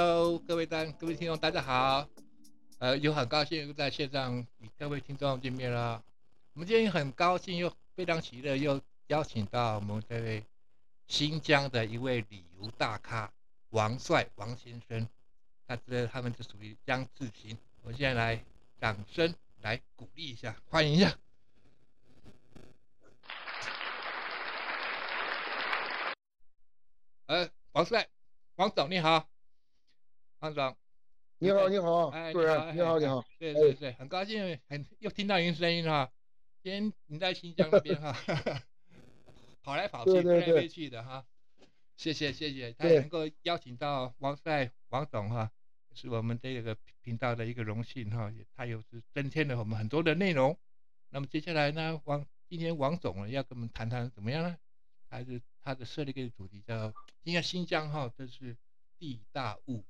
Hello，各位大各位听众，大家好。呃，又很高兴又在线上与各位听众见面了。我们今天很高兴又非常喜乐，又邀请到我们这位新疆的一位旅游大咖王帅王先生。他这他们就属于江志行。我们现在来掌声来鼓励一下，欢迎一下。呃，王帅，王总你好，王总，你好你好，哎，主任你好你好，对对对，很高兴很又听到您声音哈，今天你在新疆那边哈，跑来跑去飞来飞去的哈，谢谢谢谢，他能够邀请到王帅王总哈，是我们这个频道的一个荣幸哈，也他又是增添了我们很多的内容，那么接下来呢，王今天王总呢要跟我们谈谈怎么样呢？还是他的设立一个主题叫，今天新疆哈，这是地大物博，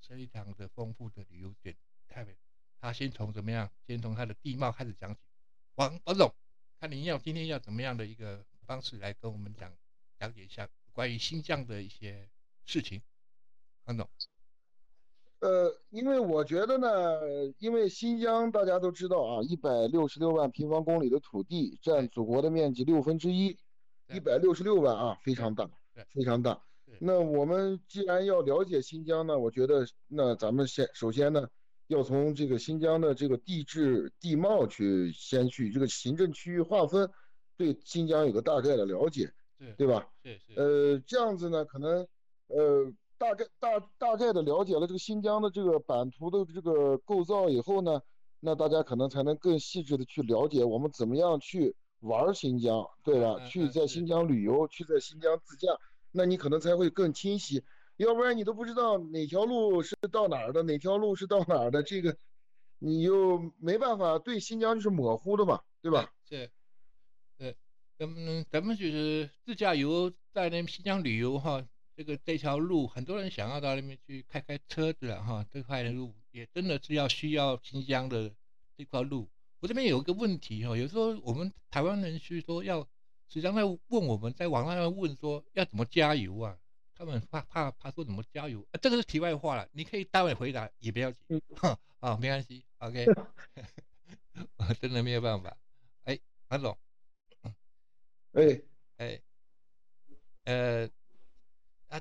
非常的丰富的旅游点，太美。他先从怎么样？先从它的地貌开始讲起。王王总，看您要今天要怎么样的一个方式来跟我们讲讲解一下关于新疆的一些事情，王总。呃，因为我觉得呢，因为新疆大家都知道啊，一百六十六万平方公里的土地，占祖国的面积六分之一。一百六十六万啊，非常大，非常大。那我们既然要了解新疆呢，我觉得那咱们先首先呢，要从这个新疆的这个地质地貌去先去这个行政区域划分，对新疆有个大概的了解，对对吧？对呃，这样子呢，可能呃大概大大概的了解了这个新疆的这个版图的这个构造以后呢，那大家可能才能更细致的去了解我们怎么样去。玩新疆，对吧？去在新疆旅游，去在新疆自驾，那你可能才会更清晰。要不然你都不知道哪条路是到哪儿的，哪条路是到哪儿的，这个你又没办法对新疆就是模糊的嘛，对吧？是，对，咱们咱们就是自驾游在那新疆旅游哈，这个这条路很多人想要到那边去开开车子哈，这块的路也真的是要需要新疆的这块路。我这边有一个问题哈，有时候我们台湾人去说要，实际上在问我们在网上问说要怎么加油啊？他们怕怕怕说怎么加油？这个是题外话了，你可以待会回答也不要紧，啊，没关系，OK，我真的没有办法。哎，韩总，哎哎，呃，啊，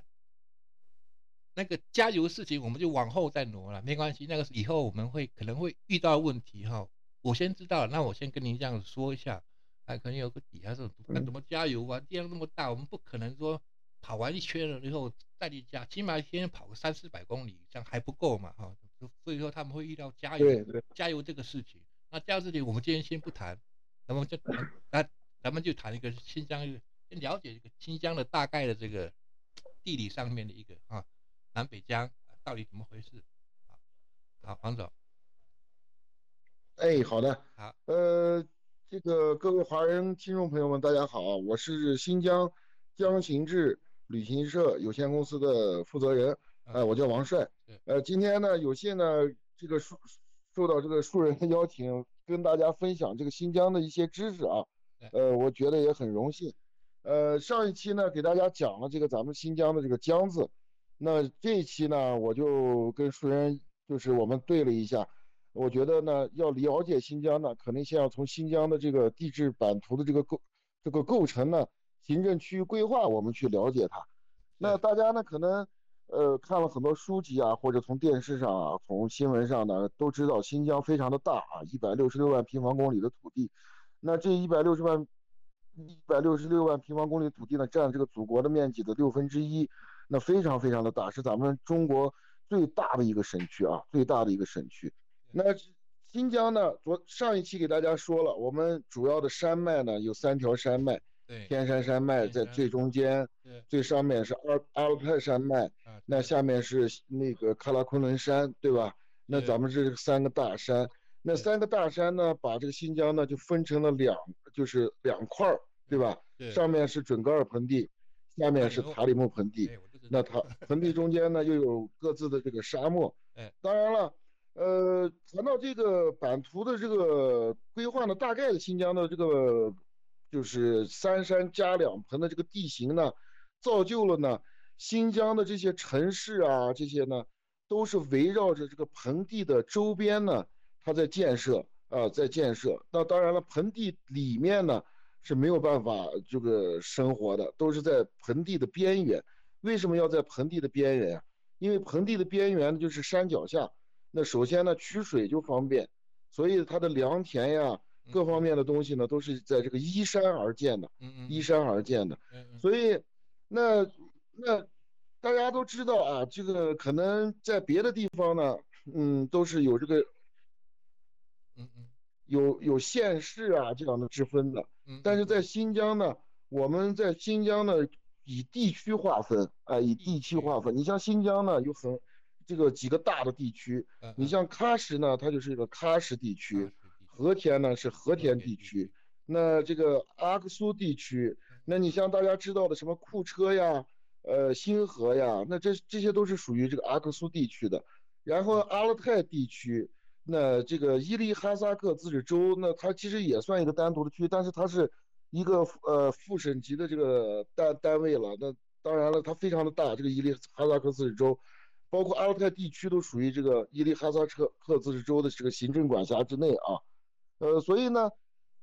那个加油事情我们就往后再挪了，没关系，那个以后我们会可能会遇到问题哈。我先知道，那我先跟您这样说一下，还可能有个底，还是那怎么加油啊？地量那么大，我们不可能说跑完一圈了以后再去加，起码一天跑个三四百公里，这样还不够嘛，哈。所以说他们会遇到加油，加油这个事情。那加油事情我们今天先不谈，咱们就那咱们就谈一个新疆，先了解一个新疆的大概的这个地理上面的一个啊南北疆到底怎么回事？啊，好，王总。哎，好的，好，呃，这个各位华人听众朋友们，大家好，我是新疆江行志旅行社有限公司的负责人，呃，我叫王帅，呃，今天呢，有幸呢，这个受受到这个树人的邀请，跟大家分享这个新疆的一些知识啊，呃，我觉得也很荣幸，呃，上一期呢，给大家讲了这个咱们新疆的这个江字，那这一期呢，我就跟树人就是我们对了一下。我觉得呢，要了解新疆呢，肯定先要从新疆的这个地质版图的这个构这个构成呢，行政区域规划，我们去了解它。那大家呢，可能呃看了很多书籍啊，或者从电视上啊，从新闻上呢，都知道新疆非常的大啊，一百六十六万平方公里的土地。那这一百六十万一百六十六万平方公里土地呢，占这个祖国的面积的六分之一，那非常非常的大，是咱们中国最大的一个省区啊，最大的一个省区。那新疆呢？昨上一期给大家说了，我们主要的山脉呢有三条山脉，天山山脉在最中间，最上面是阿阿勒泰山脉，那下面是那个喀拉昆仑山，对吧？那咱们这三个大山，那三个大山呢，把这个新疆呢就分成了两，就是两块儿，对吧？上面是准噶尔盆地，下面是塔里木盆地，那它盆地中间呢又有各自的这个沙漠，当然了。呃，谈到这个版图的这个规划呢，大概的新疆的这个就是三山加两盆的这个地形呢，造就了呢新疆的这些城市啊，这些呢，都是围绕着这个盆地的周边呢，它在建设啊，在建设。那当然了，盆地里面呢是没有办法这个生活的，都是在盆地的边缘。为什么要在盆地的边缘啊？因为盆地的边缘呢就是山脚下，那首先呢取水就方便，所以它的良田呀，各方面的东西呢都是在这个依山而建的，依山而建的。所以，那那。大家都知道啊，这个可能在别的地方呢，嗯，都是有这个，嗯嗯，有有县市啊这样的之分的。嗯。但是在新疆呢，我们在新疆呢以地区划分啊，以地区划分。你像新疆呢有很这个几个大的地区，你像喀什呢，它就是一个喀什地区；和田呢是和田地区。那这个阿克苏地区，那你像大家知道的什么库车呀？呃，新河呀，那这这些都是属于这个阿克苏地区的。然后阿勒泰地区，那这个伊犁哈萨克自治州，那它其实也算一个单独的区，但是它是一个呃副省级的这个单单位了。那当然了，它非常的大，这个伊犁哈萨克自治州，包括阿勒泰地区都属于这个伊犁哈萨克自治州的这个行政管辖之内啊。呃，所以呢，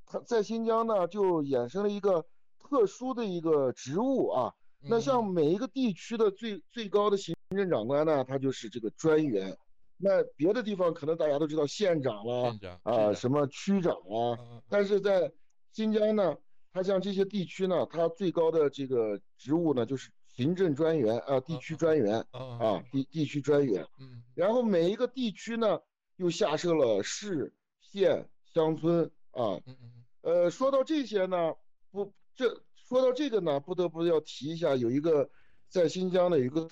它在新疆呢就衍生了一个特殊的一个职务啊。那像每一个地区的最最高的行政长官呢，他就是这个专员。那别的地方可能大家都知道县长啦，啊什么区长啊，但是在新疆呢，它像这些地区呢，它最高的这个职务呢就是行政专员啊，地区专员啊，地地区专员。嗯。然后每一个地区呢，又下设了市、县、乡村啊。嗯嗯。呃，说到这些呢，不这。说到这个呢，不得不要提一下，有一个在新疆的有一个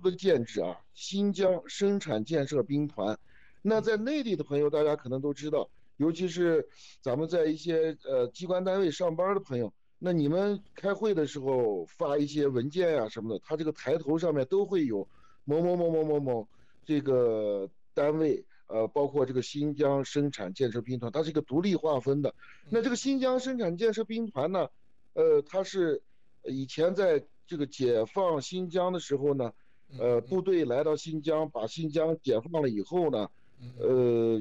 个建制啊，新疆生产建设兵团。那在内地的朋友，大家可能都知道，尤其是咱们在一些呃机关单位上班的朋友，那你们开会的时候发一些文件呀什么的，它这个抬头上面都会有某某某某某某这个单位，呃，包括这个新疆生产建设兵团，它是一个独立划分的。那这个新疆生产建设兵团呢？呃，它是以前在这个解放新疆的时候呢，呃，部队来到新疆，把新疆解放了以后呢，呃，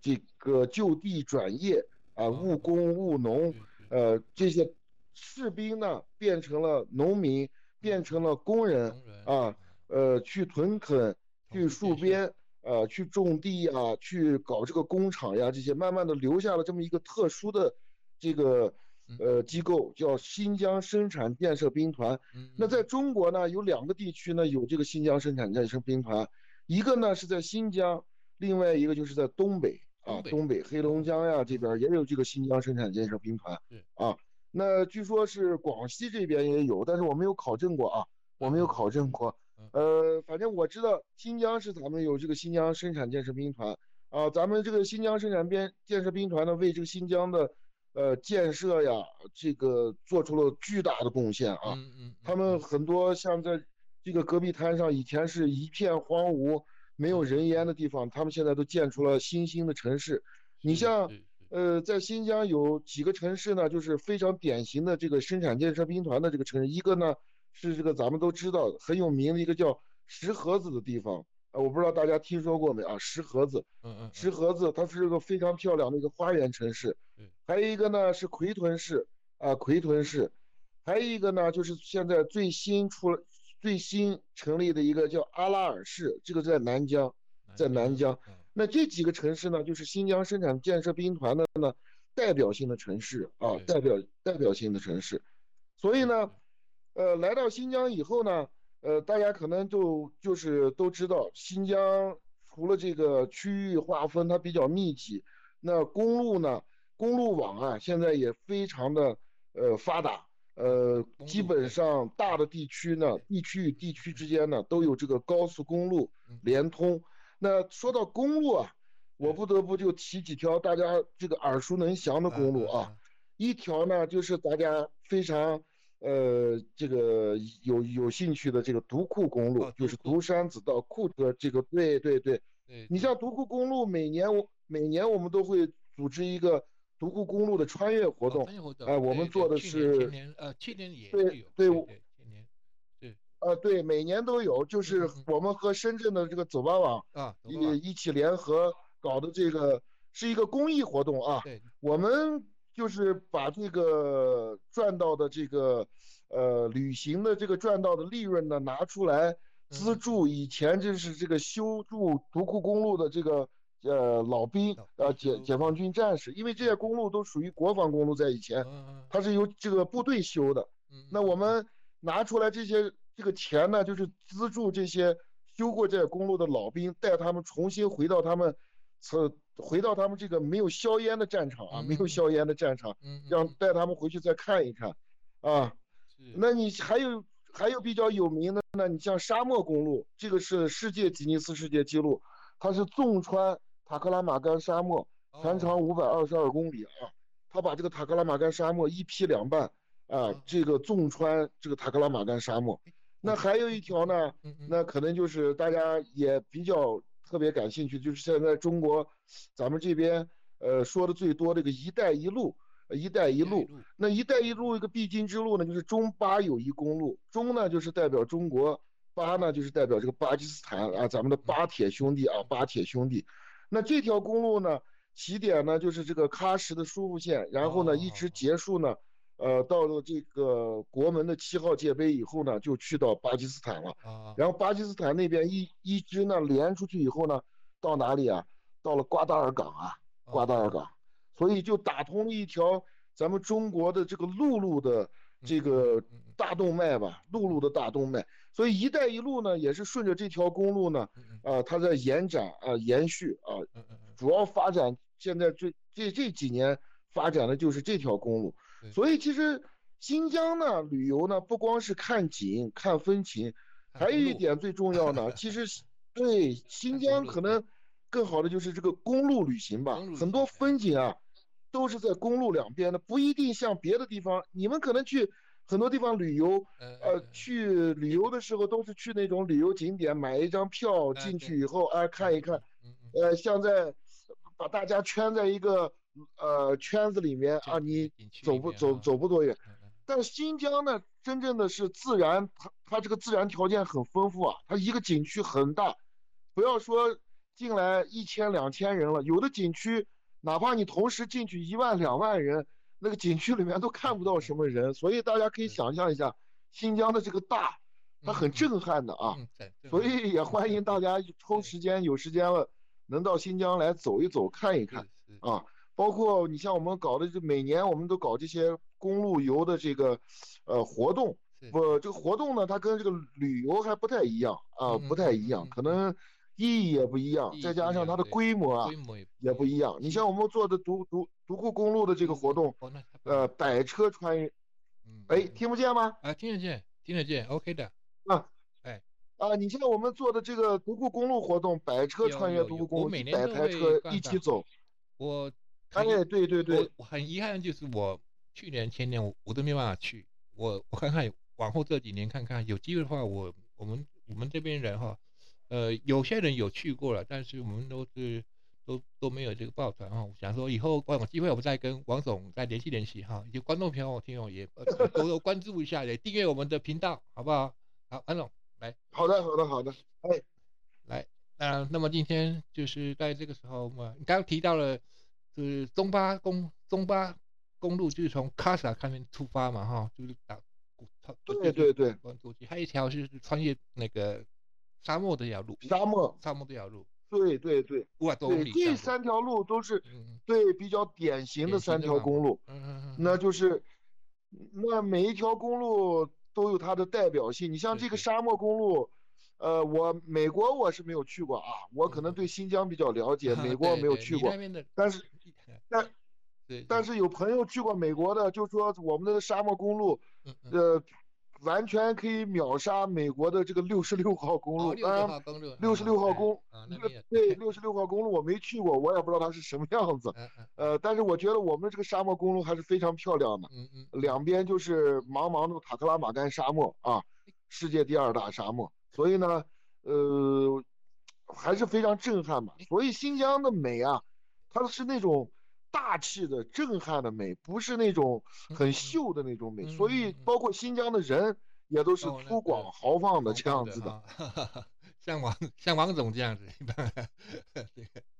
这个就地转业啊，务工务农，呃，这些士兵呢变成了农民，变成了工人啊，呃，去屯垦，去戍边，呃，去种地呀，去搞这个工厂呀，这些慢慢的留下了这么一个特殊的这个。呃，机构叫新疆生产建设兵团。那在中国呢，有两个地区呢有这个新疆生产建设兵团，一个呢是在新疆，另外一个就是在东北啊，东北黑龙江呀这边也有这个新疆生产建设兵团。啊，那据说是广西这边也有，但是我没有考证过啊，我没有考证过。呃，反正我知道新疆是咱们有这个新疆生产建设兵团啊，咱们这个新疆生产编建设兵团呢，为这个新疆的。呃，建设呀，这个做出了巨大的贡献啊。嗯嗯。他们很多像在这个戈壁滩上，以前是一片荒芜、没有人烟的地方，他们现在都建出了新兴的城市。你像，呃，在新疆有几个城市呢，就是非常典型的这个生产建设兵团的这个城市。一个呢是这个咱们都知道很有名的一个叫石河子的地方。呃，我不知道大家听说过没啊？石河子，嗯嗯，石河子，它是一个非常漂亮的一个花园城市。还有一个呢是奎屯市，啊，奎屯市，还有一个呢就是现在最新出了、最新成立的一个叫阿拉尔市，这个在南疆，在南疆。那这几个城市呢，就是新疆生产建设兵团的呢代表性的城市啊，代表代表性的城市。所以呢，呃，来到新疆以后呢。呃，大家可能就就是都知道，新疆除了这个区域划分它比较密集，那公路呢，公路网啊，现在也非常的呃发达，呃，基本上大的地区呢，地区与地区之间呢都有这个高速公路连通。那说到公路啊，我不得不就提几条大家这个耳熟能详的公路啊，一条呢就是大家非常。呃，这个有有兴趣的这个独库公路，就是独山子到库车，这个对对对。你像独库公路，每年我每年我们都会组织一个独库公路的穿越活动。哎，我们做的是。去年呃，去年也对对。呃，对，每年都有，就是我们和深圳的这个走吧网啊一一起联合搞的这个是一个公益活动啊。对，我们就是把这个赚到的这个呃旅行的这个赚到的利润呢拿出来资助以前就是这个修筑独库公路的这个呃老兵呃解解放军战士，因为这些公路都属于国防公路，在以前它是由这个部队修的，那我们拿出来这些。这个钱呢，就是资助这些修过这些公路的老兵，带他们重新回到他们，呃，回到他们这个没有硝烟的战场啊，没有硝烟的战场，让带他们回去再看一看，啊，那你还有还有比较有名的呢？你像沙漠公路，这个是世界吉尼斯世界纪录，它是纵穿塔克拉玛干沙漠，全长五百二十二公里啊，它把这个塔克拉玛干沙漠一劈两半啊，这个纵穿这个塔克拉玛干沙漠。那还有一条呢，那可能就是大家也比较特别感兴趣，就是现在中国，咱们这边呃说的最多这个“一带一路”，“一带一路”。那“一带一路”一个必经之路呢，就是中巴友谊公路。中呢就是代表中国，巴呢就是代表这个巴基斯坦啊，咱们的巴铁兄弟啊，巴铁兄弟。那这条公路呢，起点呢就是这个喀什的舒富县，然后呢一直结束呢。呃，到了这个国门的七号界碑以后呢，就去到巴基斯坦了。啊，然后巴基斯坦那边一一支呢连出去以后呢，到哪里啊？到了瓜达尔港啊，瓜达尔港，所以就打通了一条咱们中国的这个陆路的这个大动脉吧，陆路的大动脉。所以“一带一路”呢，也是顺着这条公路呢，啊，它在延展啊，延续啊，主要发展现在最这这几年发展的就是这条公路。所以其实新疆呢旅游呢不光是看景看风情，还有一点最重要呢，其实对新疆可能更好的就是这个公路旅行吧，很多风景啊都是在公路两边的，不一定像别的地方，你们可能去很多地方旅游，呃，去旅游的时候都是去那种旅游景点买一张票进去以后啊看一看，呃，像在把大家圈在一个。呃，圈子里面啊，你走不走走不多远，但新疆呢，真正的是自然，它它这个自然条件很丰富啊，它一个景区很大，不要说进来一千两千人了，有的景区哪怕你同时进去一万两万人，那个景区里面都看不到什么人，所以大家可以想象一下新疆的这个大，它很震撼的啊，所以也欢迎大家抽时间有时间了能到新疆来走一走看一看啊。包括你像我们搞的，这每年我们都搞这些公路游的这个，呃活动，不，这个活动呢，它跟这个旅游还不太一样啊，不太一样，可能意义也不一样，再加上它的规模啊也不一样。你像我们做的独独独库公路的这个活动，呃，百车穿越，哎，听不见吗？啊，听得见，听得见，OK 的。啊，哎，啊，你像我们做的这个独库公路活动，百车穿越独库公路，百台车一起走，我。哎，对对对，我很遗憾，就是我去年前年我我都没办法去，我我看看往后这几年看看，有机会的话，我我们我们这边人哈，呃，有些人有去过了，但是我们都是都都没有这个抱团哈。我想说以后有机会，我们再跟王总再联系联系哈。有观众朋友听友也多多关注一下，也订阅我们的频道，好不好？好，安总来。好的，好的，好的。哎，来，那那么今天就是在这个时候嘛，你刚刚提到了。是中巴公中巴公路，就是从喀什那边出发嘛，哈，就是打，对对对，还有一条就是穿越那个沙漠的条路，沙漠沙漠这条路，对对对，哇，对，这三条路都是对比较典型的三条公路，嗯嗯嗯，那。就是那每一条公路都有它的代表性，你像这个沙漠公路。呃，我美国我是没有去过啊，我可能对新疆比较了解，美国我没有去过，但是，但，但是有朋友去过美国的，就说我们的沙漠公路，呃，完全可以秒杀美国的这个六十六号公路，六十六号公，对，六十六号公路我没去过，我也不知道它是什么样子，呃，但是我觉得我们这个沙漠公路还是非常漂亮的，两边就是茫茫的塔克拉玛干沙漠啊，世界第二大沙漠。所以呢，呃，还是非常震撼嘛。所以新疆的美啊，它是那种大气的、震撼的美，不是那种很秀的那种美。所以包。括新疆的人也都是粗犷豪放的这样子的，像王像王总这样子，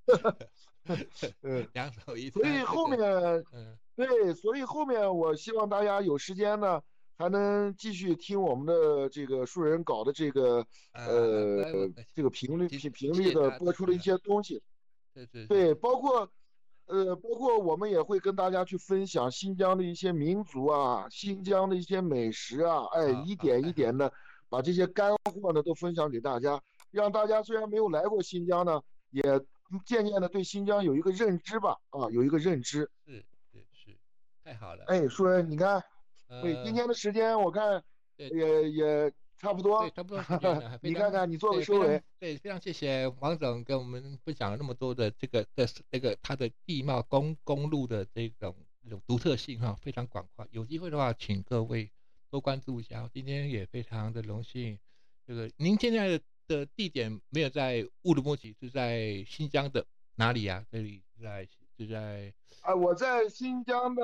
嗯，两手一所以后面，嗯，对，所以后面我希望大家有时间呢，还能继续听我们的这个树人搞的这个呃这个频率频频率的播出的一些东西，对对对，包括。呃，包括我们也会跟大家去分享新疆的一些民族啊，新疆的一些美食啊，哎，一点一点的把这些干货呢都分享给大家，让大家虽然没有来过新疆呢，也渐渐的对新疆有一个认知吧，啊，有一个认知。是，是，是，太好了。哎，叔人，你看，对，今天的时间我看也也。差不多，对差不多时间了。你看看，你做个收尾。对，非常谢谢王总跟我们分享了那么多的这个的这个它的地貌公公路的这种这种独特性哈，非常广阔。有机会的话，请各位多关注一下。今天也非常的荣幸，这个您现在的的地点没有在乌鲁木齐，是在新疆的哪里呀？这里在就在啊，我在新疆的，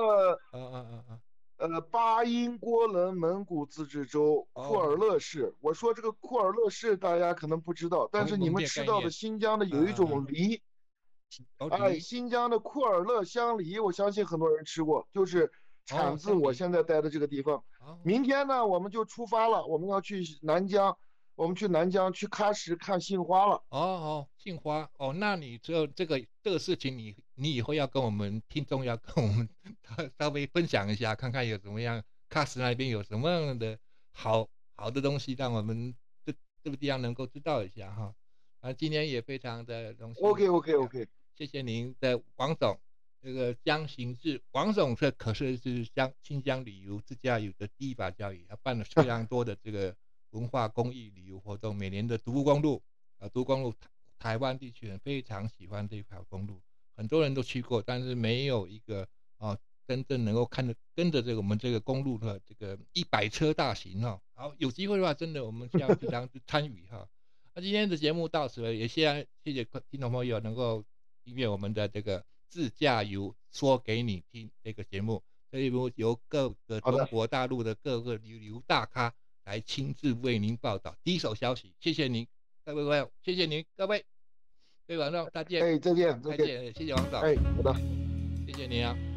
嗯嗯嗯嗯。呃，巴音郭楞蒙古自治州库尔勒市。我说这个库尔勒市大家可能不知道，但是你们吃到的新疆的有一种梨，哎，新疆的库尔勒香梨，我相信很多人吃过，就是产自我现在待的这个地方。明天呢，我们就出发了，我们要去南疆。我们去南疆去喀什看杏花了。哦哦，杏花哦，那你这这个这个事情，你你以后要跟我们听众要跟我们 稍微分享一下，看看有什么样喀什那边有什么样的好好的东西，让我们这这个地方能够知道一下哈。啊，今天也非常的荣幸。OK OK OK，谢谢您的王总，这个江行志王总，这可是是江新疆旅游自驾游的第一把交椅，他办了非常多的这个。文化公益旅游活动，每年的独孤公路，啊，独孤公路台台湾地区人非常喜欢这条公路，很多人都去过，但是没有一个啊真正能够看着跟着这个我们这个公路的这个一百车大行哈。好，有机会的话，真的我们要经常去参与哈。那今天的节目到此了，也谢谢谢听众朋友能够订阅我们的这个自驾游说给你听这个节目，这一部由各个中国大陆的各个旅游大咖。来亲自为您报道第一手消息，谢谢您，各位朋友，谢谢您，各位，各位观众，再见，哎，再见，再见，谢谢王总，哎，好的，谢谢您啊。